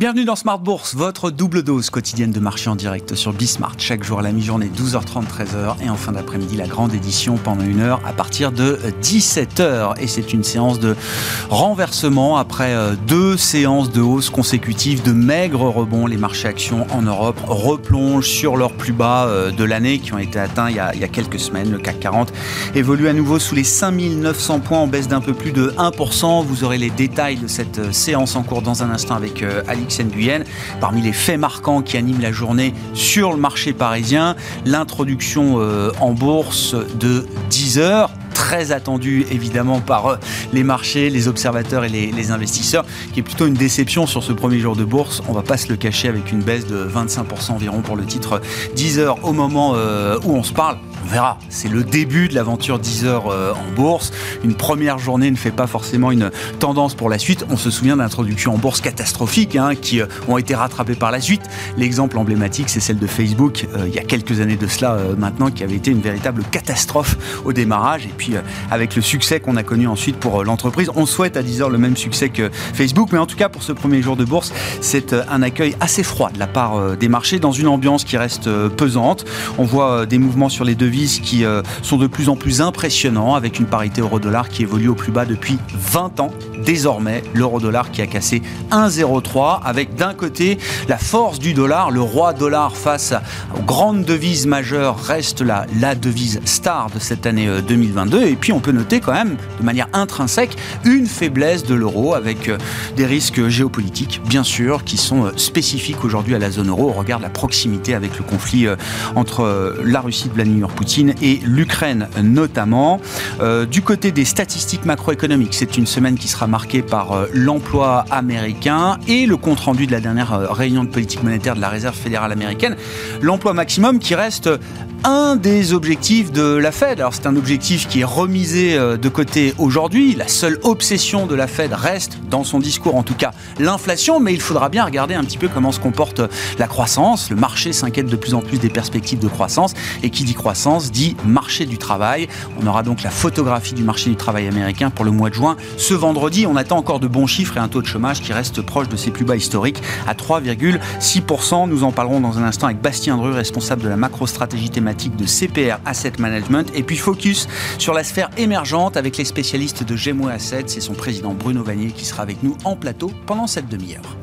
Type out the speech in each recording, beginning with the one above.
Bienvenue dans Smart Bourse, votre double dose quotidienne de marché en direct sur Bismart. Chaque jour à la mi-journée, 12h30, 13h. Et en fin d'après-midi, la grande édition pendant une heure à partir de 17h. Et c'est une séance de renversement après euh, deux séances de hausse consécutives de maigres rebonds. Les marchés actions en Europe replongent sur leurs plus bas euh, de l'année qui ont été atteints il y, a, il y a quelques semaines. Le CAC 40 évolue à nouveau sous les 5900 points en baisse d'un peu plus de 1%. Vous aurez les détails de cette euh, séance en cours dans un instant avec Alix Parmi les faits marquants qui animent la journée sur le marché parisien, l'introduction euh, en bourse de 10 heures très attendu évidemment par euh, les marchés, les observateurs et les, investisseurs, qui est plutôt une déception sur ce premier jour de bourse. On va pas se le cacher avec une baisse de 25% environ pour le titre 10 heures au moment euh, où on se parle. Verra. C'est le début de l'aventure 10 heures euh, en bourse. Une première journée ne fait pas forcément une tendance pour la suite. On se souvient d'introductions en bourse catastrophiques hein, qui ont été rattrapées par la suite. L'exemple emblématique, c'est celle de Facebook il y a quelques années de cela maintenant, qui avait été une véritable catastrophe au démarrage. Et puis euh, avec le succès qu'on a connu ensuite pour euh, l'entreprise. On souhaite à 10 heures le même succès que Facebook, mais en tout cas pour ce premier jour de bourse, c'est euh, un accueil assez froid de la part des marchés dans une ambiance qui reste pesante. On voit des mouvements sur les devises qui sont de plus en plus impressionnants avec une parité euro-dollar qui évolue au plus bas depuis 20 ans. Désormais, l'euro-dollar qui a cassé 1,03 avec d'un côté la force du dollar, le roi dollar face aux grandes devises majeures reste la, devise star de cette année 2022 et puis on peut noter quand même de manière intrinsèque une faiblesse de l'euro avec euh, des risques géopolitiques, bien sûr, qui sont euh, spécifiques aujourd'hui à la zone euro. Au regard de la proximité avec le conflit euh, entre la Russie de Vladimir Poutine et l'Ukraine notamment. Du côté des statistiques macroéconomiques, c'est une semaine qui sera marquée par l'emploi américain et le compte-rendu de la dernière réunion de politique monétaire de la Réserve fédérale américaine. L'emploi maximum qui reste un des objectifs de la Fed. Alors c'est un objectif qui est remisé euh, de côté aujourd'hui. La seule obsession de la Fed reste, dans son discours en tout cas, l'inflation, mais il faudra bien regarder un petit peu comment se comporte la croissance. Le marché s'inquiète de plus en plus des perspectives de croissance, et qui dit croissance dit marché du travail. On aura donc la photographie du marché du travail américain pour le mois de juin. Ce vendredi, on attend encore de bons chiffres et un taux de chômage qui reste proche de ses plus bas historiques à 3,6%. Nous en parlerons dans un instant avec Bastien Dru, responsable de la macro-stratégie thématique de CPR Asset Management. Et puis focus sur la sphère émergente avec les spécialistes de Gemmo Asset. C'est son président Bruno Vanier qui sera avec nous en plateau pendant cette demi-heure.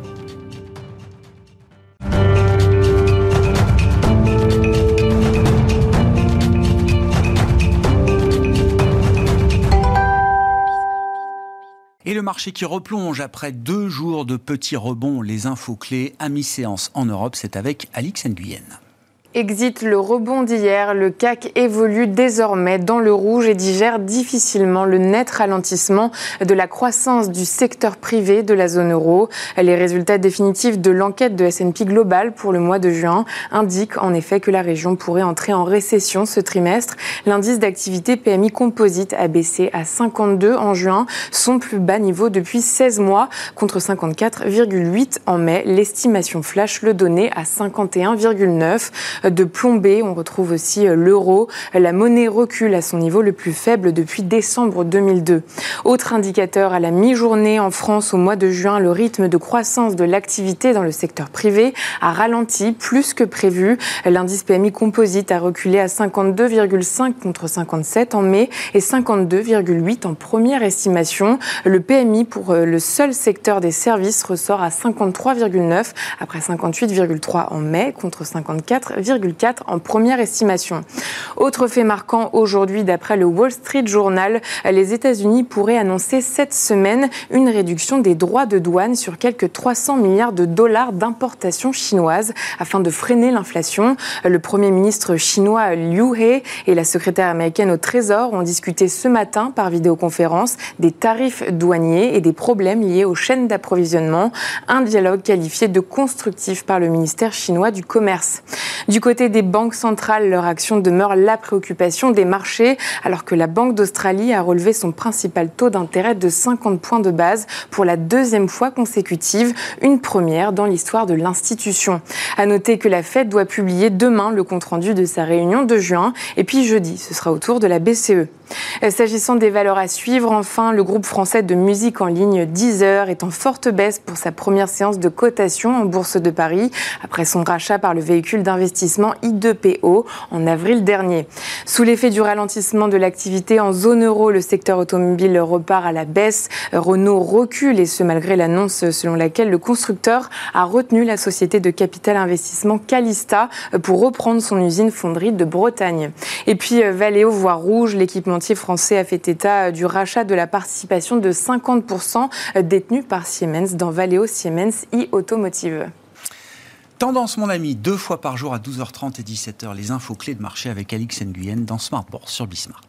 Marché qui replonge après deux jours de petits rebonds, les infos clés à mi-séance en Europe, c'est avec Alix Nguyen. Exit le rebond d'hier, le CAC évolue désormais dans le rouge et digère difficilement le net ralentissement de la croissance du secteur privé de la zone euro. Les résultats définitifs de l'enquête de S&P Global pour le mois de juin indiquent en effet que la région pourrait entrer en récession ce trimestre. L'indice d'activité PMI composite a baissé à 52 en juin, son plus bas niveau depuis 16 mois contre 54,8 en mai. L'estimation flash le donnait à 51,9 de plomber. On retrouve aussi euh, l'euro. La monnaie recule à son niveau le plus faible depuis décembre 2002. Autre indicateur à la mi-journée en France au mois de juin, le rythme de croissance de l'activité dans le secteur privé a ralenti plus que prévu. L'indice PMI composite a reculé à 52,5 contre 57 en mai et 52,8 en première estimation. Le PMI pour euh, le seul secteur des services ressort à 53,9 après 58,3 en mai contre 54,9 en première estimation. Autre fait marquant aujourd'hui, d'après le Wall Street Journal, les États-Unis pourraient annoncer cette semaine une réduction des droits de douane sur quelques 300 milliards de dollars d'importation chinoise afin de freiner l'inflation. Le Premier ministre chinois Liu He et la secrétaire américaine au Trésor ont discuté ce matin par vidéoconférence des tarifs douaniers et des problèmes liés aux chaînes d'approvisionnement. Un dialogue qualifié de constructif par le ministère chinois du Commerce. Du côté des banques centrales, leur action demeure la préoccupation des marchés, alors que la Banque d'Australie a relevé son principal taux d'intérêt de 50 points de base pour la deuxième fois consécutive, une première dans l'histoire de l'institution. À noter que la Fed doit publier demain le compte-rendu de sa réunion de juin, et puis jeudi, ce sera au tour de la BCE. Euh, s'agissant des valeurs à suivre, enfin, le groupe français de musique en ligne Deezer est en forte baisse pour sa première séance de cotation en Bourse de Paris, après son rachat par le véhicule d'investissement I2PO en avril dernier. Sous l'effet du ralentissement de l'activité en zone euro, le secteur automobile repart à la baisse. Renault recule et ce malgré l'annonce selon laquelle le constructeur a retenu la société de capital investissement Calista pour reprendre son usine fonderie de Bretagne. Et puis euh, Valeo voit rouge, l'équipement français a fait état du rachat de la participation de 50% détenue par Siemens dans Valeo Siemens e-Automotive. Tendance, mon ami, deux fois par jour à 12h30 et 17h, les infos clés de marché avec Alix Nguyen dans Smart Bourse sur Bismart.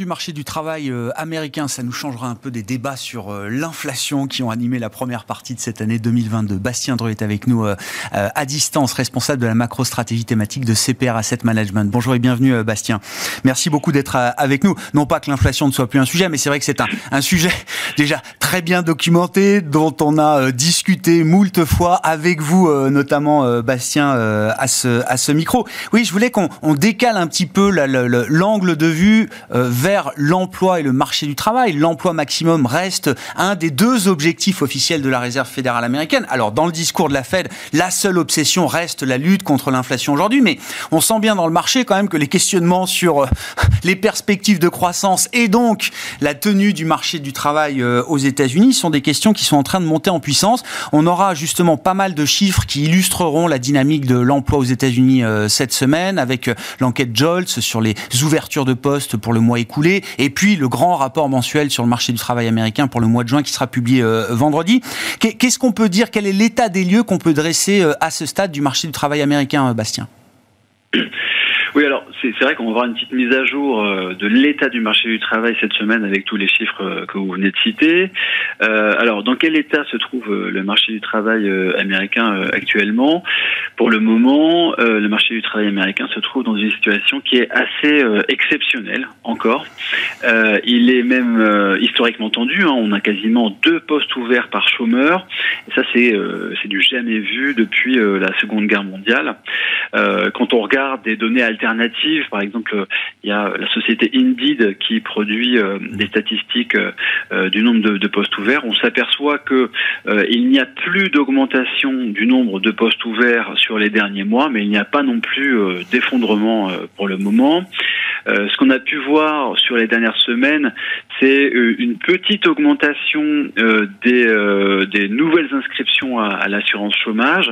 Du marché du travail euh, américain, ça nous changera un peu des débats sur euh, l'inflation qui ont animé la première partie de cette année 2022. Bastien Dreux est avec nous euh, à distance, responsable de la macro-stratégie thématique de CPR Asset Management. Bonjour et bienvenue Bastien. Merci beaucoup d'être avec nous. Non pas que l'inflation ne soit plus un sujet, mais c'est vrai que c'est un, sujet déjà très bien documenté, dont on a discuté moult fois avec vous, notamment Bastien, à, ce, micro. Oui, je voulais qu'on décale un petit peu l'angle de vue euh, l'emploi et le marché du travail. L'emploi maximum reste un des deux objectifs officiels de la Réserve fédérale américaine. Alors, dans le discours de la Fed, la seule obsession reste la lutte contre l'inflation aujourd'hui, mais on sent bien dans le marché quand même que les questionnements sur euh, les perspectives de croissance et donc la tenue du marché du travail euh, aux États-Unis sont des questions qui sont en train de monter en puissance. On aura justement pas mal de chiffres qui illustreront la dynamique de l'emploi aux États-Unis cette semaine avec l'enquête Jolts sur les ouvertures de postes pour le mois écoulé, et puis le grand rapport mensuel sur le marché du travail américain pour le mois de juin qui sera publié euh, vendredi. Qu'est-ce qu'on peut dire? Quel est l'état des lieux qu'on peut dresser euh, à ce stade du marché du travail américain, euh, Bastien? Oui, alors c'est vrai qu'on va avoir une petite mise à jour euh, de l'état du marché du travail cette semaine avec tous les chiffres euh, que vous venez de citer. Euh, alors, dans quel état se trouve le marché du travail américain actuellement? Pour le moment, le marché du travail américain se trouve dans une situation qui est assez exceptionnelle encore. Il est même historiquement tendu. Hein. On a quasiment deux postes ouverts par chômeur. Et ça, c'est c'est du jamais vu depuis la Seconde Guerre mondiale. quand on regarde des données alternatives. Par exemple, il y a la société Indeed qui produit euh, des statistiques euh, du nombre de, postes ouverts. On s'aperçoit que euh, il n'y a plus d'augmentation du nombre de postes ouverts sur les derniers mois, mais il n'y a pas non plus d'effondrement pour le moment. ce qu'on a pu voir sur les dernières semaines, c'est une petite augmentation des, des nouvelles inscriptions à, à l'assurance chômage,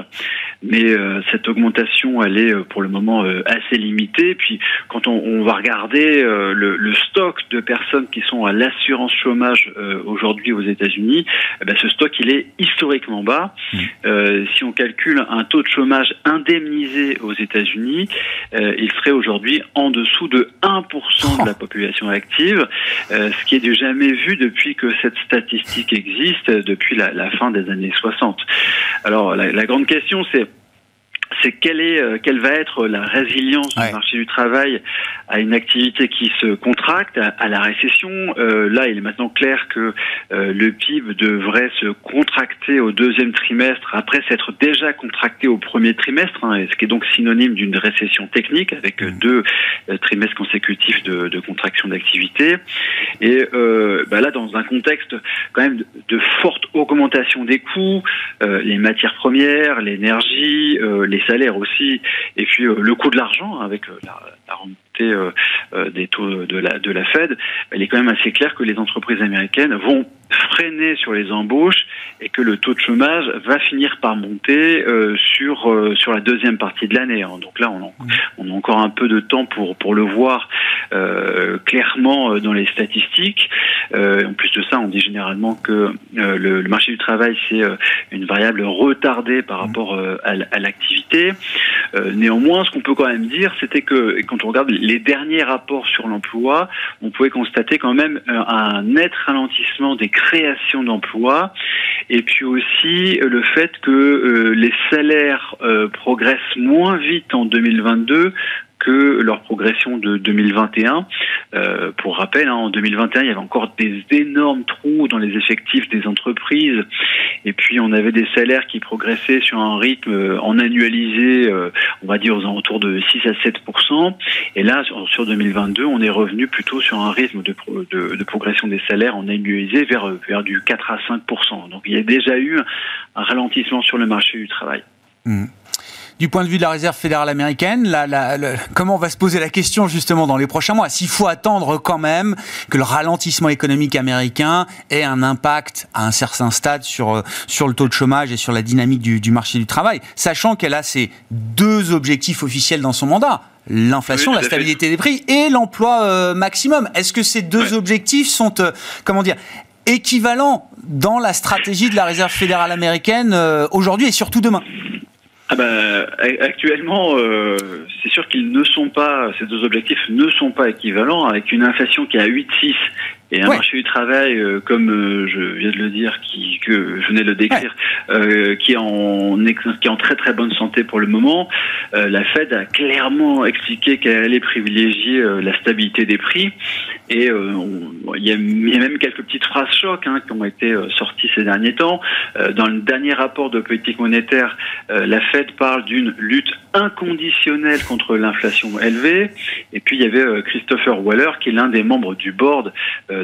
mais cette augmentation, elle est pour le moment assez limitée. Puis quand on, on va regarder euh, le, le, stock de personnes qui sont à l'assurance chômage euh, aujourd'hui aux États-Unis, eh ben, ce stock il est historiquement bas. Mmh. Euh, si on calcule un taux de chômage indemnisé aux États-Unis, il serait aujourd'hui en dessous de 1% de la population active, ce qui est du jamais vu depuis que cette statistique existe, depuis la, la fin des années 60. Alors la, la grande question c'est c'est quelle est euh, quelle va être la résilience du marché du travail à une activité qui se contracte à, la récession. Euh, là, il est maintenant clair que euh, le PIB devrait se contracter au deuxième trimestre après s'être déjà contracté au premier trimestre, hein, ce qui est donc synonyme d'une récession technique avec mmh. deux trimestres consécutifs de, de contraction d'activité. Et bah là, dans un contexte quand même de, de forte augmentation des coûts, les matières premières, l'énergie, les salaires aussi, et puis euh, le coût de l'argent avec euh, la, la remontée euh, des taux de la, de la Fed, il est quand même assez clair que les entreprises américaines vont freiner sur les embauches et que le taux de chômage va finir par monter sur sur la deuxième partie de l'année. Hein. Donc là, on a, on a encore un peu de temps pour pour le voir clairement dans les statistiques. en plus de ça, on dit généralement que le, le, marché du travail c'est une variable retardée par rapport à, à l'activité. néanmoins, ce qu'on peut quand même dire, c'était que quand on regarde les derniers rapports sur l'emploi, on pouvait constater quand même euh, un net ralentissement des créations d'emplois et puis aussi euh, le fait que euh, les salaires progressent moins vite en 2022 que leur progression de 2021. Euh, pour rappel, hein, en 2021, il y avait encore des énormes trous dans les effectifs des entreprises, et puis on avait des salaires qui progressaient sur un rythme euh, en annualisé, euh, on va dire aux alentours de 6 à 7% Et là, sur, 2022, on est revenu plutôt sur un rythme de, de, de, progression des salaires en annualisé vers, vers du 4 à 5 Donc il y a déjà eu un ralentissement sur le marché du travail. Mmh du point de vue de la réserve fédérale américaine, comment on va se poser la question justement dans les prochains mois? S'il faut attendre quand même que le ralentissement économique américain ait un impact à un certain stade sur, euh, sur le taux de chômage et sur la dynamique du, marché du travail, sachant qu'elle a ces deux objectifs officiels dans son mandat. L'inflation, la stabilité des prix et l'emploi euh, maximum. Est-ce que ces deux objectifs sont, euh, comment dire, équivalents dans la stratégie de la Réserve fédérale américaine aujourd'hui et surtout demain? Ah ben, actuellement, euh, c'est sûr qu'ils ne sont pas, ces deux objectifs ne sont pas équivalents, avec une inflation qui est à 8,6 et un marché du travail, euh, comme euh, je viens de le dire, qui, que je venais de le décrire, euh, qui, est en, qui est en très très bonne santé pour le moment, la Fed a clairement expliqué qu'elle allait privilégier la stabilité des prix. Et il y, a, même quelques petites phrases chocs hein, qui ont été sorties ces derniers temps. dans le dernier rapport de politique monétaire, la Fed parle d'une lutte inconditionnelle contre l'inflation élevée. Et puis il y avait Christopher Waller, qui est l'un des membres du board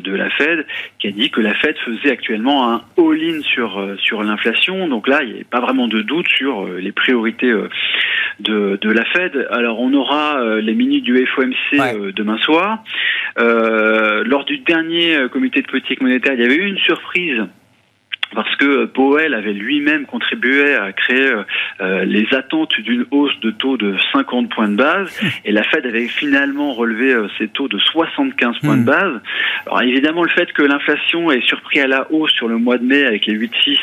de la Fed qui a dit que la Fed faisait actuellement un all-in sur euh, sur l'inflation. Donc là, il n'y a pas vraiment de doute sur euh, les priorités euh, de, de la Fed. Alors on aura les minutes du FOMC demain soir. lors du dernier comité de politique monétaire, il y avait eu une surprise parce que Powell avait lui-même contribué à créer euh, les attentes d'une hausse de taux de 50 points de base, et la Fed avait finalement relevé euh, ses taux de 75 points de hmm. base. Alors évidemment, le fait que l'inflation est surpris à la hausse sur le mois de mai avec les 8,6,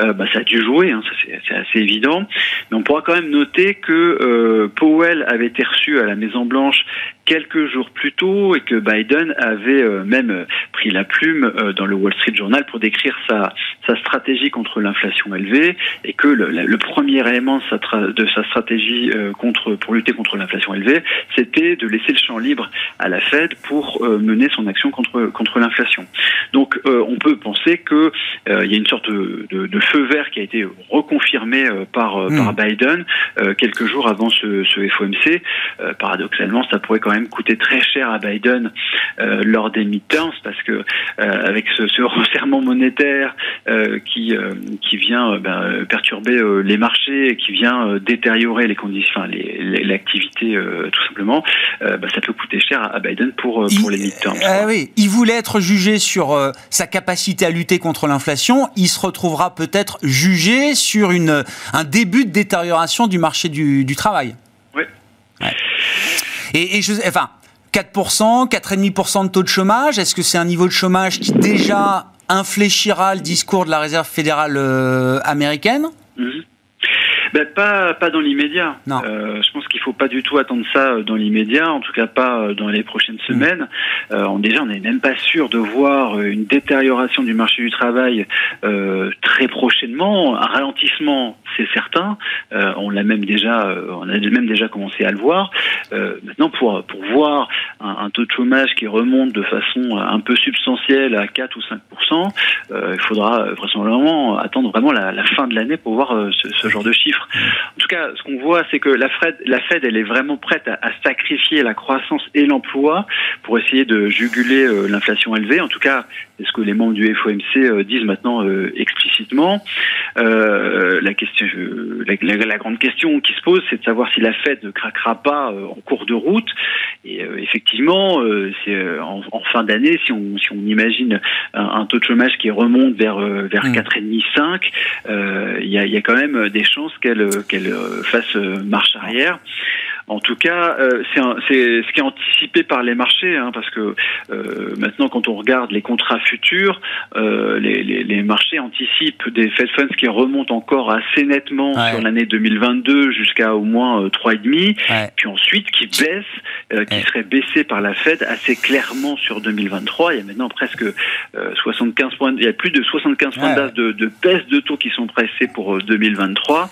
euh, bah, ça a dû jouer, hein, c'est assez évident. Mais on pourra quand même noter que Powell avait été reçu à la Maison Blanche quelques jours plus tôt et que Biden avait euh, même euh, pris la plume euh, dans le Wall Street Journal pour décrire sa, sa stratégie contre l'inflation élevée et que le, le premier élément de sa, de sa stratégie contre, pour lutter contre l'inflation élevée, c'était de laisser le champ libre à la Fed pour mener son action contre, contre l'inflation. Donc on peut penser que il y a une sorte de, de, de, feu vert qui a été reconfirmé par, hmm. par Biden quelques jours avant ce, ce FOMC. paradoxalement, ça pourrait quand même coûté très cher à Biden euh, lors des midterms parce que euh, avec ce, ce, resserrement monétaire euh, qui qui vient ben, perturber les marchés et qui vient détériorer les conditions, l'activité tout simplement, ben, ça peut coûter cher à Biden pour pour les midterms. Ah oui, il voulait être jugé sur sa capacité à lutter contre l'inflation. Il se retrouvera peut-être jugé sur une un début de détérioration du marché du, du travail. Oui. Et, je, enfin, 4%, 4,5% de taux de chômage, est-ce que c'est un niveau de chômage qui déjà infléchira le discours de la Réserve fédérale euh, américaine? Mhm. Ben, pas, pas dans l'immédiat. Euh, je pense qu'il faut pas du tout attendre ça euh, dans l'immédiat, en tout cas pas euh, dans les prochaines mm. semaines. Euh, on, déjà, on n'est même pas sûr de voir une détérioration du marché du travail euh, très prochainement. Un ralentissement, c'est certain. Euh, on l'a même déjà, on a même déjà commencé à le voir. maintenant, pour pour voir un, un, taux de chômage qui remonte de façon un peu substantielle à 4 ou 5% il faudra vraisemblablement attendre vraiment la, la fin de l'année pour voir ce, ce genre de chiffres. En tout cas, ce qu'on voit, c'est que la Fed, la Fed, elle est vraiment prête à, sacrifier la croissance et l'emploi pour essayer de juguler euh, l'inflation élevée. En tout cas, c'est ce que les membres du FOMC euh, disent maintenant euh, explicitement. la question, la, grande question qui se pose, c'est de savoir si la Fed ne craquera pas en cours de route. Et effectivement, c'est en, fin d'année, si on, si on imagine un, taux de chômage qui remonte vers vers 4,5, 5, il y a, y, a, quand même des chances qu'elle qu'elle fasse marche arrière. En tout cas, euh, c'est ce qui est anticipé par les marchés, hein, parce que euh, maintenant, quand on regarde les contrats futurs, euh, les, les, les, marchés anticipent des Fed Funds qui remontent encore assez nettement sur l'année 2022 jusqu'à au moins 3,5, ouais. puis ensuite qui baissent, qui seraient baissés par la Fed assez clairement sur 2023. Il y a maintenant presque 75 points, il y a plus de 75 points d'âge de, de baisse de taux qui sont pressés pour 2023.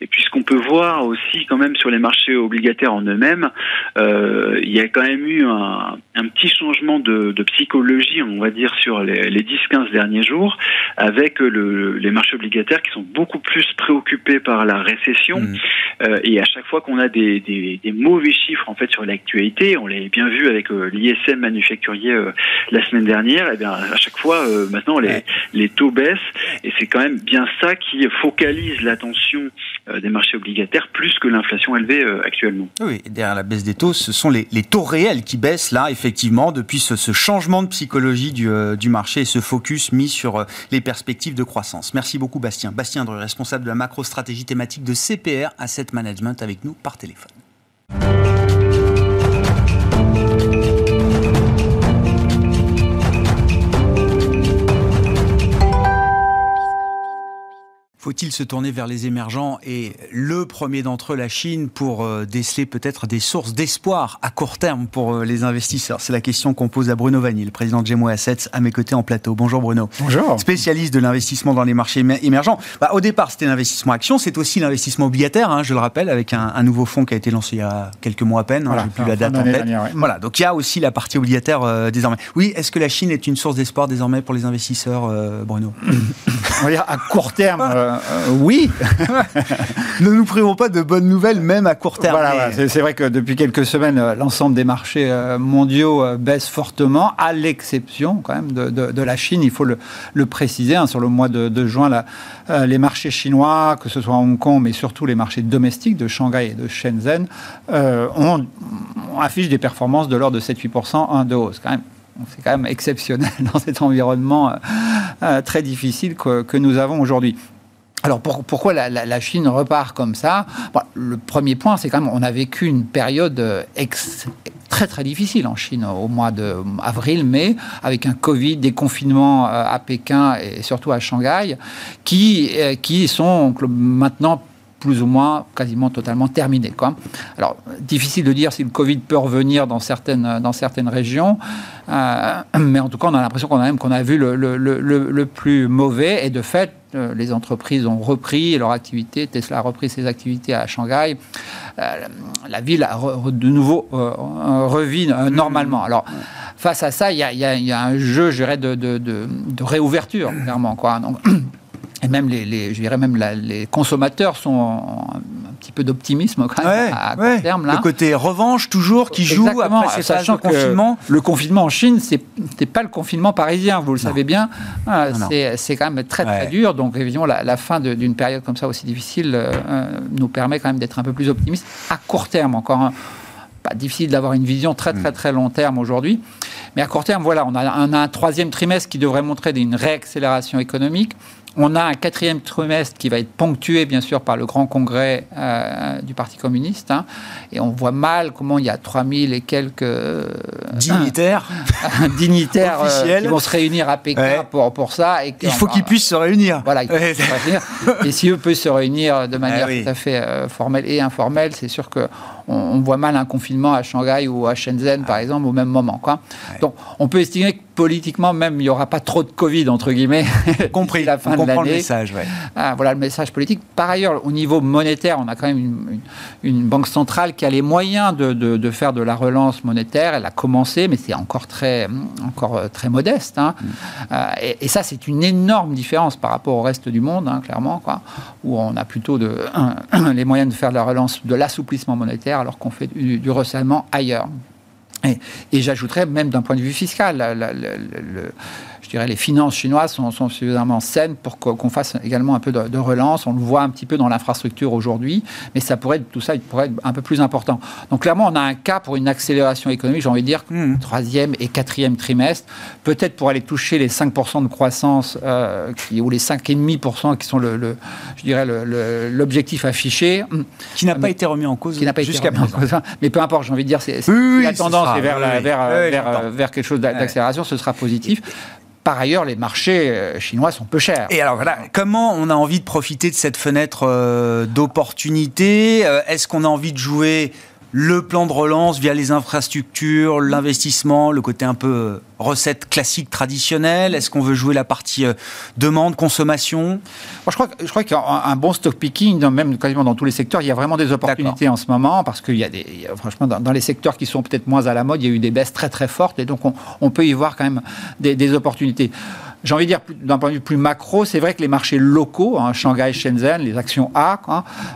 Et puis ce qu'on peut voir aussi quand même sur les marchés obligataires en eux-mêmes, euh, il y a quand même eu un, un petit changement de, de, psychologie, on va dire, sur les, les 10-15 derniers jours, avec le, les marchés obligataires qui sont beaucoup plus préoccupés par la récession. Mmh. Euh, et à chaque fois qu'on a des, des, des, mauvais chiffres en fait sur l'actualité, on l'a bien vu avec euh, l'ISM manufacturier la semaine dernière, et eh bien à chaque fois maintenant les, les taux baissent et c'est quand même bien ça qui focalise l'attention des marchés obligataires plus que l'inflation élevée euh, Oui, derrière la baisse des taux, ce sont les, taux réels qui baissent là, effectivement, depuis ce, changement de psychologie du, euh, du, marché et ce focus mis sur les perspectives de croissance. Merci beaucoup Bastien. Bastien Dreux, responsable de la macro-stratégie thématique de CPR Asset Management avec nous par téléphone. Faut-il se tourner vers les émergents et le premier d'entre eux, la Chine, pour euh, déceler peut-être des sources d'espoir à court terme pour euh, les investisseurs? C'est la question qu'on pose à Bruno Vanille, le président de Gemo Assets, à mes côtés en plateau. Bonjour Bruno. Bonjour. Spécialiste de l'investissement dans les marchés émergents. Bah, au départ, c'était l'investissement action, c'est aussi l'investissement obligataire, hein, je le rappelle, avec un, un, nouveau fonds qui a été lancé il y a quelques mois à peine. Hein, voilà, J'ai plus la date en tête. Dernière, ouais. Voilà, donc il y a aussi la partie obligataire euh, désormais. Oui, est-ce que la Chine est une source d'espoir désormais pour les investisseurs, euh, Bruno? On va dire à court terme. Euh, oui. ne nous privons pas de bonnes nouvelles, même à court terme. Voilà, mais... c'est vrai que depuis quelques semaines, euh, l'ensemble des marchés euh, mondiaux baisse fortement, à l'exception quand même de, de, de, la Chine. Il faut le, le préciser. Hein, sur le mois de, de juin, là, euh, les marchés chinois, que ce soit à Hong Kong, mais surtout les marchés domestiques de Shanghai et de Shenzhen, euh, on, on affiche des performances de l'ordre de 7-8% de hausse quand même c'est quand même exceptionnel dans cet environnement euh, très difficile que, que nous avons aujourd'hui. Alors pour, pourquoi la, Chine repart comme ça? Bon, Le premier point, c'est quand même on a vécu une période ex, très très difficile en Chine au mois d'avril, mai, avec un Covid, des confinements à Pékin et surtout à Shanghai, qui, qui sont maintenant plus ou moins quasiment totalement terminé. Quoi. Alors, difficile de dire si le Covid peut revenir dans certaines, dans certaines régions, euh, mais en tout cas, on a l'impression qu'on a même qu'on a vu le, le, le, le, plus mauvais, et de fait, euh, les entreprises ont repris leur activité, Tesla a repris ses activités à Shanghai, euh, la ville a re, de nouveau revit euh, normalement. Alors, face à ça, il y a, y a, y a un jeu, je dirais, de, de, de, de réouverture, clairement. Quoi. Donc, et même les, les, je dirais même la, les consommateurs sont en, un petit peu d'optimisme quand même ouais, à, à ouais. court terme là. Le côté revanche toujours qui joue Exactement, après ces phases de confinement. Le confinement en Chine, c'est pas le confinement parisien, vous le non. savez bien. Ah, c'est quand même très très dur. Donc évidemment la, la fin d'une période comme ça aussi difficile euh, nous permet quand même d'être un peu plus optimiste à court terme encore. Hein. Pas difficile d'avoir une vision très très très long terme aujourd'hui. Mais à court terme, voilà, on a, on a un troisième trimestre qui devrait montrer une réaccélération économique. On a un quatrième trimestre qui va être ponctué, bien sûr, par le grand congrès euh, du Parti communiste. Hein, et on voit mal comment il y a 3000 et quelques... Euh, dignitaires. dignitaires euh, qui vont se réunir à Pékin ouais. pour, pour ça. Et il faut qu'ils puissent se réunir. Voilà, ils ouais. se réunir. Et si eux peuvent se réunir de manière oui. tout à fait formelle et informelle, c'est sûr que on, on, voit mal un confinement à Shanghai ou à Shenzhen, par exemple, au même moment. Quoi. Donc, on peut estimer que politiquement, même, il n'y aura pas trop de Covid, entre guillemets. Compris. la fin on de l'année. le message, ouais. ah, voilà le message politique. Par ailleurs, au niveau monétaire, on a quand même une, une, une banque centrale qui a les moyens de, de, de, faire de la relance monétaire. Elle a commencé, mais c'est encore très, encore très modeste. Hein. Mm. Euh, et, et, ça, c'est une énorme différence par rapport au reste du monde, hein, clairement, quoi, où on a plutôt de, les moyens de faire de la relance, de l'assouplissement monétaire, alors qu'on fait du, du ailleurs. Et, j'ajouterais même d'un point de vue fiscal, la, la, la, je dirais, les finances chinoises sont, suffisamment saines pour qu'on fasse également un peu de, relance. On le voit un petit peu dans l'infrastructure aujourd'hui, mais ça pourrait tout ça il pourrait être un peu plus important. Donc clairement, on a un cas pour une accélération économique, j'ai envie de dire, mmh. troisième et quatrième trimestre, peut-être pour aller toucher les 5% de croissance euh, qui, ou les 5,5% qui sont, le, je dirais, l'objectif affiché. Qui n'a pas été remis en cause jusqu'à présent. Mais peu importe, j'ai envie de dire, c'est la tendance vers, vers, vers, quelque chose d'accélération, ce sera positif par ailleurs, les marchés euh, chinois sont peu chers. Et alors voilà, comment on a envie de profiter de cette fenêtre euh, d'opportunité euh, Est-ce qu'on a envie de jouer le plan de relance via les infrastructures, l'investissement, le côté un peu euh, recette classique traditionnelle. Est-ce qu'on veut jouer la partie euh, demande, consommation? Je crois, je crois qu'un bon stock picking, même quasiment dans tous les secteurs, il y a vraiment des opportunités en ce moment parce qu'il y a des, franchement, dans, les secteurs qui sont peut-être moins à la mode, il y a eu des baisses très très fortes et donc on, peut y voir quand même des opportunités j'ai envie de dire, d'un point de vue plus macro, c'est vrai que les marchés locaux, hein, Shanghai, Shenzhen, les actions A,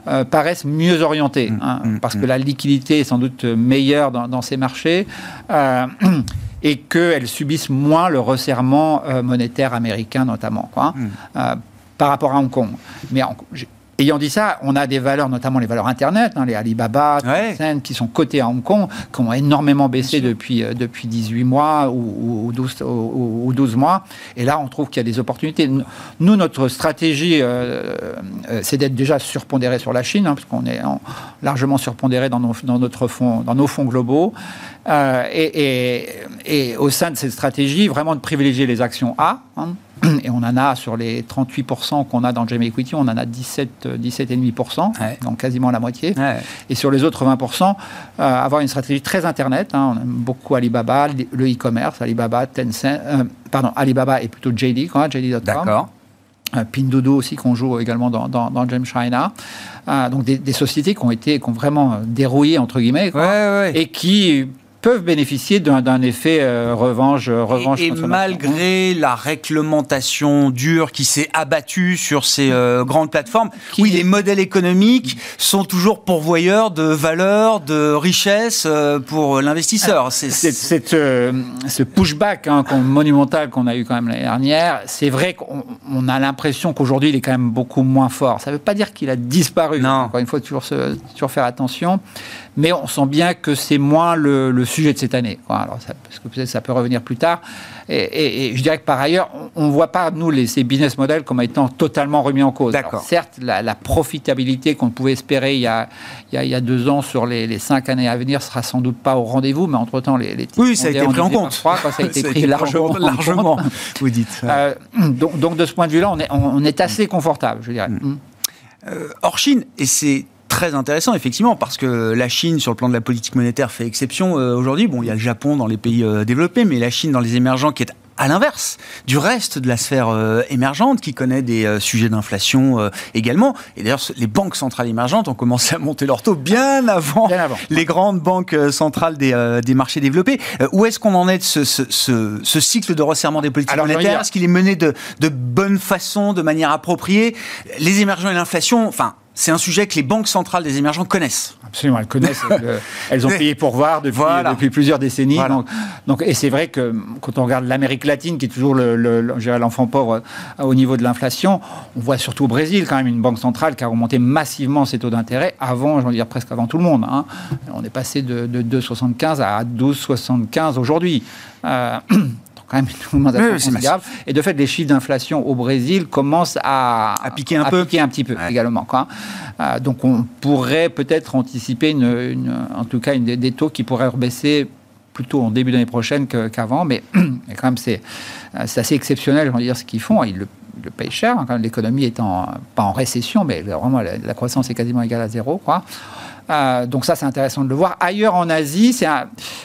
euh, paraissent mieux orientés, mm, hein, mm, parce que mm. la liquidité est sans doute meilleure dans, ces marchés. Euh, et qu'elles subissent moins le resserrement euh, monétaire américain notamment, quoi, par rapport à Hong Kong. Mais Ayant dit ça, on a des valeurs, notamment les valeurs Internet, hein, les Alibaba, qui sont cotées à Hong Kong, qui ont énormément baissé depuis, euh, depuis 18 mois ou, 12, ou, 12, mois. Et là, on trouve qu'il y a des opportunités. Nous, notre stratégie, euh, euh, c'est d'être déjà surpondéré sur la Chine, hein, parce qu'on est largement surpondéré dans nos, dans notre fonds, dans nos fonds globaux. et, et, au sein de cette stratégie, vraiment de privilégier les actions A. Hein, et on en a sur les 38% qu'on a dans GM Equity, on en a 17, 17,5%, donc quasiment la moitié. Et sur les autres 20%, euh, avoir une stratégie très Internet. Hein, on aime beaucoup Alibaba, le e-commerce, Alibaba, Tencent, euh, pardon, Alibaba est plutôt JD, quoi, JD.com. D'accord. Euh, aussi qu'on joue également dans, dans, dans China. donc des, sociétés qui ont été qui ont vraiment dérouillé entre guillemets et qui peuvent bénéficier d'un effet euh, revanche. Euh, revanche et, malgré la réglementation dure qui s'est abattue sur ces euh, grandes plateformes, oui, les modèles économiques sont toujours pourvoyeurs de valeur, de richesse pour l'investisseur. C'est ce pushback hein, monumental qu'on a eu quand même l'année dernière. C'est vrai qu'on a l'impression qu'aujourd'hui il est quand même beaucoup moins fort. Ça ne veut pas dire qu'il a disparu. Non. Encore une fois, toujours, toujours faire attention mais on sent bien que c'est moins le, sujet de cette année. Alors parce que peut-être ça peut revenir plus tard. Et, je dirais que par ailleurs, on ne voit pas, nous, les, ces business models comme étant totalement remis en cause. certes, la, profitabilité qu'on pouvait espérer il y, a, il, y a, deux ans sur les, cinq années à venir sera sans doute pas au rendez-vous, mais entre-temps, les, les Oui, ça a été pris en compte. ça a été pris largement, largement, vous dites. Euh, donc, donc, de ce point de vue-là, on est, on est assez confortable, je dirais. Mm. Euh, hors Chine, et c'est très intéressant, effectivement, parce que la Chine, sur le plan de la politique monétaire, fait exception euh, aujourd'hui. Bon, il y a le Japon dans les pays euh, développés, mais la Chine dans les émergents qui est à l'inverse du reste de la sphère euh, émergente qui connaît des sujets d'inflation également. Et d'ailleurs, les banques centrales émergentes ont commencé à monter leur taux bien avant, les grandes banques centrales des, des marchés développés. où est-ce qu'on en est de ce, ce, ce, cycle de resserrement des politiques monétaires? Est-ce qu'il est mené de, de bonne façon, de manière appropriée? Les émergents et l'inflation, enfin, c'est un sujet que les banques centrales des émergents connaissent. Absolument, elles connaissent. elles, ont payé pour voir depuis, depuis plusieurs décennies. Donc, et c'est vrai que quand on regarde l'Amérique latine, qui est toujours l'enfant le, pauvre euh, au niveau de l'inflation, on voit surtout au Brésil quand même une banque centrale qui a remonté massivement ses taux d'intérêt avant, je veux dire presque avant tout le monde. Hein. On est passé de, de 2,75 à 12,75 aujourd'hui. Euh, quand même Et de fait, les chiffres d'inflation au Brésil commencent à, piquer un peu, piquer un petit peu également. Quoi. Euh, donc on pourrait peut-être anticiper, une, en tout cas, une, des taux qui pourraient rebaisser plutôt en début d'année prochaine qu'avant, mais, quand même c'est assez exceptionnel, je veux dire, ce qu'ils font. Ils le, payent cher, hein, l'économie est en, pas en récession, mais vraiment la, la, croissance est quasiment égale à zéro. Quoi. Euh, donc ça, c'est intéressant de le voir. Ailleurs en Asie, c'est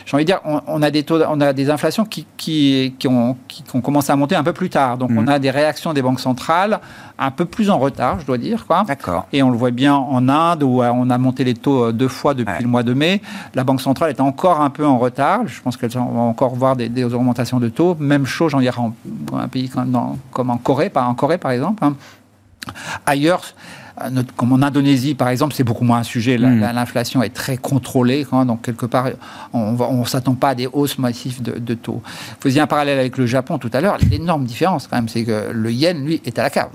j'ai envie de dire, on, a des taux, on a des inflations qui, qui, qui, ont, qui, ont, commencé à monter un peu plus tard. Donc on mm. a des réactions des banques centrales un peu plus en retard, je dois dire. Quoi. D'accord. Et on le voit bien en Inde où euh, on a monté les taux euh, deux fois depuis le mois de mai. La banque centrale est encore un peu en retard. Je pense qu'elle va encore voir des, augmentations de taux. Même chose, j'en dirais, en un pays comme, comme en Corée, par, en Corée par exemple. Hein. Comme en Indonésie, par exemple, c'est beaucoup moins un sujet. Hmm. L'inflation est très contrôlée. donc, quelque part, on ne s'attend pas à des hausses massives de, taux. Vous faisiez un parallèle avec le Japon tout à l'heure. L'énorme différence, quand même, c'est que le yen, lui, est à la cave.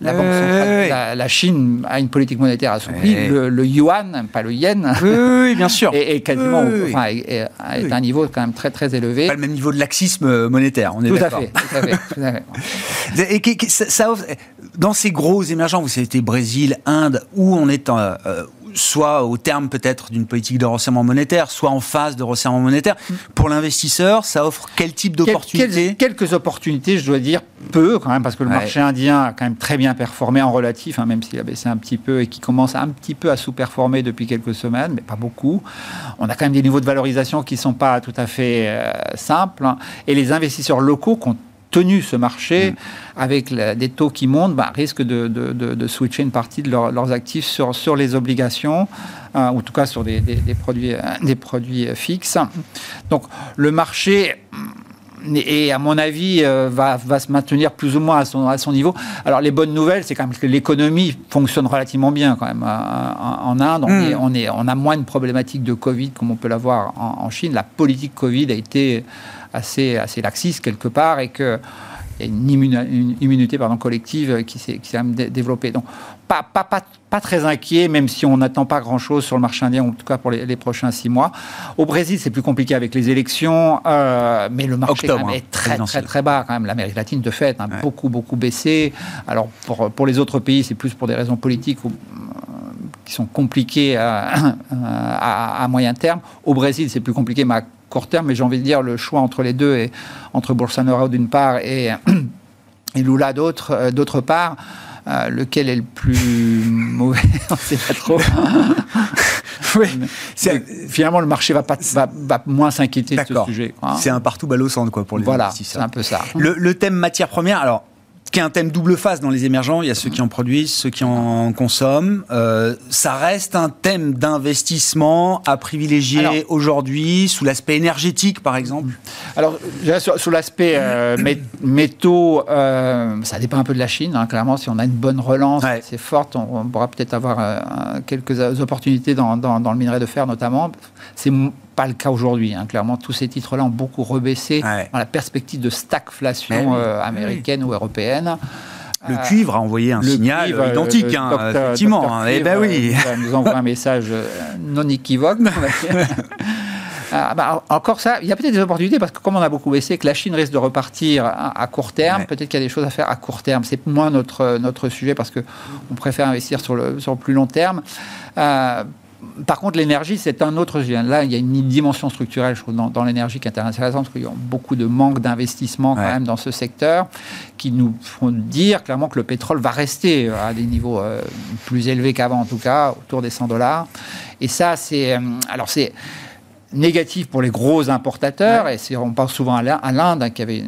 La, banque centrale, la, Chine a une politique monétaire assouplie. Le, le, yuan, pas le yen, oui, bien sûr. est, quasiment enfin, est, est un niveau quand même très, très élevé. Pas le même niveau de laxisme monétaire, on est d'accord. Tout à fait. Tout à fait. Et ça, dans ces gros émergents, vous savez, Brésil, Inde, où on est euh, soit au terme peut-être d'une politique de resserrement monétaire, soit en phase de resserrement monétaire. Pour l'investisseur, ça offre quel type d'opportunités Quelques opportunités, je dois dire, peu quand même, parce que le marché indien a quand même très bien performé en relatif, hein, même s'il a baissé un petit peu et qui commence un petit peu à sous-performer depuis quelques semaines, mais pas beaucoup. On a quand même des niveaux de valorisation qui ne sont pas tout à fait euh, simples. Hein. et les investisseurs locaux comptent tenu ce marché, mm. avec des taux qui montent, bah, risquent de, switcher une partie de leurs actifs sur, sur les obligations, euh, ou en tout cas sur des, produits, euh, des produits fixes. Donc le marché et à mon avis, euh, va, va, se maintenir plus ou moins à son, à son niveau. Alors, les bonnes nouvelles, c'est quand même que l'économie fonctionne relativement bien quand même en, Inde. On, mm. on, est, on, a moins de problématiques de Covid comme on peut l'avoir en, en Chine. La politique Covid a été assez, assez laxiste quelque part et que y a une, immunité pardon, collective qui s'est développée. Donc, pas, pas, pas, pas, très inquiet, même si on n'attend pas grand-chose sur le marché indien, en tout cas pour les, prochains six mois. Au Brésil, c'est plus compliqué avec les élections, euh, mais le marché est hein, très, très, très bas. Quand même. L'Amérique latine, de fait, a beaucoup, beaucoup baissé. Alors, pour, pour les autres pays, c'est plus pour des raisons politiques ou, qui sont compliquées à, à, à, moyen terme. Au Brésil, c'est plus compliqué, mais court terme, mais j'ai envie de dire le choix entre les deux, et entre Bolsonaro d'une part et, et Lula d'autre, euh, d'autre part, euh, lequel est le plus mauvais On ne sait pas trop. oui. finalement, le marché va, pas, va, va moins s'inquiéter de ce sujet. C'est un partout balle au centre quoi, pour les voilà, c'est un peu ça. Le, le thème matière première, alors qui est un thème double face dans les émergents. Il y a ceux qui en produisent, ceux qui en consomment. Euh, ça reste un thème d'investissement à privilégier aujourd'hui sous l'aspect énergétique, par exemple. Alors, sous, l'aspect euh, métaux, euh, ça dépend un peu de la Chine. Hein, clairement, si on a une bonne relance, c'est forte, on, pourra peut-être avoir quelques opportunités dans, dans, dans, le minerai de fer, notamment. C'est pas le cas aujourd'hui. Hein. Clairement, tous ces titres-là ont beaucoup rebaissé dans la perspective de stagflation euh, américaine ou européenne. Le cuivre a envoyé un signal euh, identique, hein, effectivement. Hein. eh ben oui. Euh, nous envoie un message non équivoque. Ah, bah, encore ça, il y a peut-être des opportunités parce que comme on a beaucoup baissé, que la Chine risque de repartir à, court terme, peut-être qu'il y a des choses à faire à court terme. C'est moins notre, notre sujet parce qu'on préfère investir sur le, sur le plus long terme. Euh, par contre, l'énergie, c'est un autre sujet. Là, il y a une dimension structurelle, je trouve, dans, l'énergie qui est intéressante, parce qu'il y a beaucoup de manque d'investissement quand même dans ce secteur, qui nous font dire clairement que le pétrole va rester euh, à des niveaux euh, plus élevés qu'avant, en tout cas, autour des 100 dollars. Et ça, c'est... Euh, alors, c'est négatif pour les gros importateurs, et on pense souvent à l'Inde hein, qui, avait,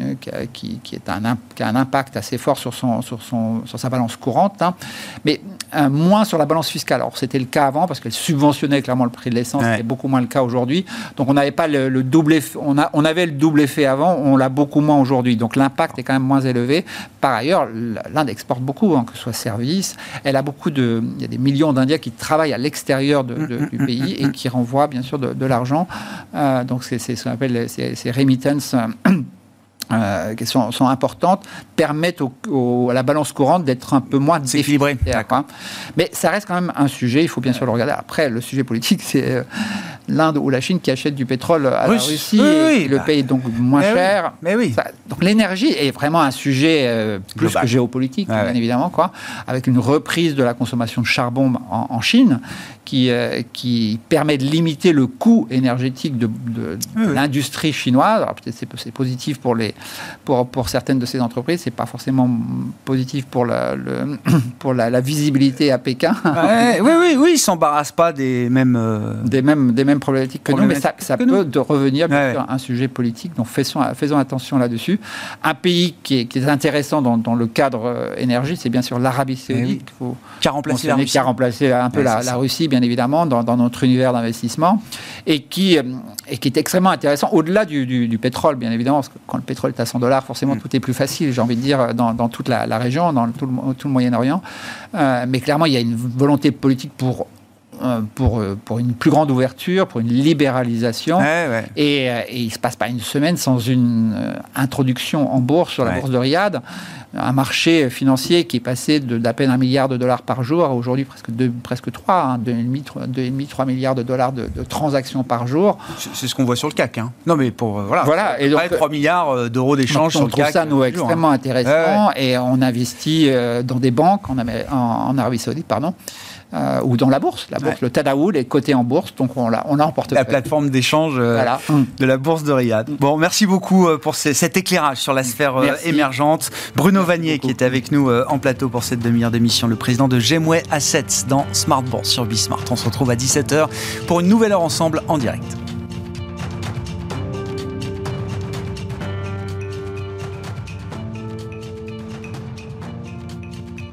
qui, qui, est un, qui a un impact assez fort sur, son, sur, son, sur sa balance courante, hein. mais moins sur la balance fiscale. Alors c'était le cas avant parce qu'elle subventionnait clairement le prix de l'essence, c'est beaucoup moins le cas aujourd'hui. Donc on n'avait pas le, double effet, on, a, on avait le double effet avant, on l'a beaucoup moins aujourd'hui. Donc l'impact est quand même moins élevé. Par ailleurs, l'Inde exporte beaucoup, hein, que ce soit service. Elle a beaucoup de, il y a des millions d'Indiens qui travaillent à l'extérieur du pays et qui renvoient bien sûr de, l'argent. Euh, donc c'est ce qu'on appelle ces remittances. Euh, qui sont, sont, importantes, permettent à la balance courante d'être un peu moins déséquilibrée. Mais ça reste quand même un sujet, il faut bien sûr le regarder. Après, le sujet politique, c'est euh, l'Inde ou la Chine qui achètent du pétrole à la Russie et le bah. paye donc moins cher. mais oui. donc l'énergie est vraiment un sujet euh, plus que géopolitique, bien évidemment, quoi, avec une reprise de la consommation de charbon en, Chine qui, qui permet de limiter le coût énergétique de, l'industrie chinoise. Alors peut-être c'est positif pour les pour, pour certaines de ces entreprises, c'est pas forcément positif pour la, le, pour la, visibilité à Pékin. oui, oui, oui, ils s'embarrassent pas des mêmes, des mêmes, des mêmes problématique que nous, mais ça, ça peut de revenir ouais. un sujet politique. Donc faisons, faisons attention là-dessus. Un pays qui est, qui est intéressant dans, dans, le cadre euh, énergie, c'est bien sûr l'Arabie Eh Saoudite. oui. Qui a remplacé la Russie. Qui a remplacé un peu Ouais, la. Russie, bien évidemment, dans, dans notre univers d'investissement, et qui, euh, et qui est extrêmement intéressant au-delà du, du- du pétrole, bien évidemment, parce que quand le pétrole est à 100 dollars, forcément Mm. tout est plus facile, j'ai envie de dire, dans, dans toute la, la région, dans tout le, tout le Moyen-Orient. Euh, mais clairement, il y a une volonté politique pour, pour, euh, pour une plus grande ouverture, pour une libéralisation. Ouais, ouais. Et, euh, et il ne se passe pas une semaine sans une euh, introduction en bourse sur la Ouais. bourse de Riyad, un marché financier qui est passé de- d'à peine un milliard de dollars par jour à aujourd'hui presque deux, presque trois, hein, 2,5 3 milliards de dollars de, de transactions par jour. C'est ce qu'on voit sur le CAC. Hein. Non, mais pour. euh, voilà. Voilà, et donc- Près de 3 milliards euh, d'euros d'échange Donc, sur on le trouve CAC. ça nous toujours, extrêmement hein. intéressant et on investit euh, dans des banques en, en Arabie Saoudite, pardon, euh, ou dans la bourse. La bourse, Ouais. le Tadaoul est coté en bourse, donc on l'a on l'a en La plateforme d'échange euh, Voilà. de la bourse de Riyad. Bon, merci beaucoup euh, pour ces- cet éclairage sur la sphère euh, Merci. émergente. Bruno Vanier qui était avec nous en plateau pour cette demi-heure d'émission, le président de Gemway Assets dans Smart Bourse sur Bismart. On se retrouve à 17h pour une nouvelle heure ensemble en direct.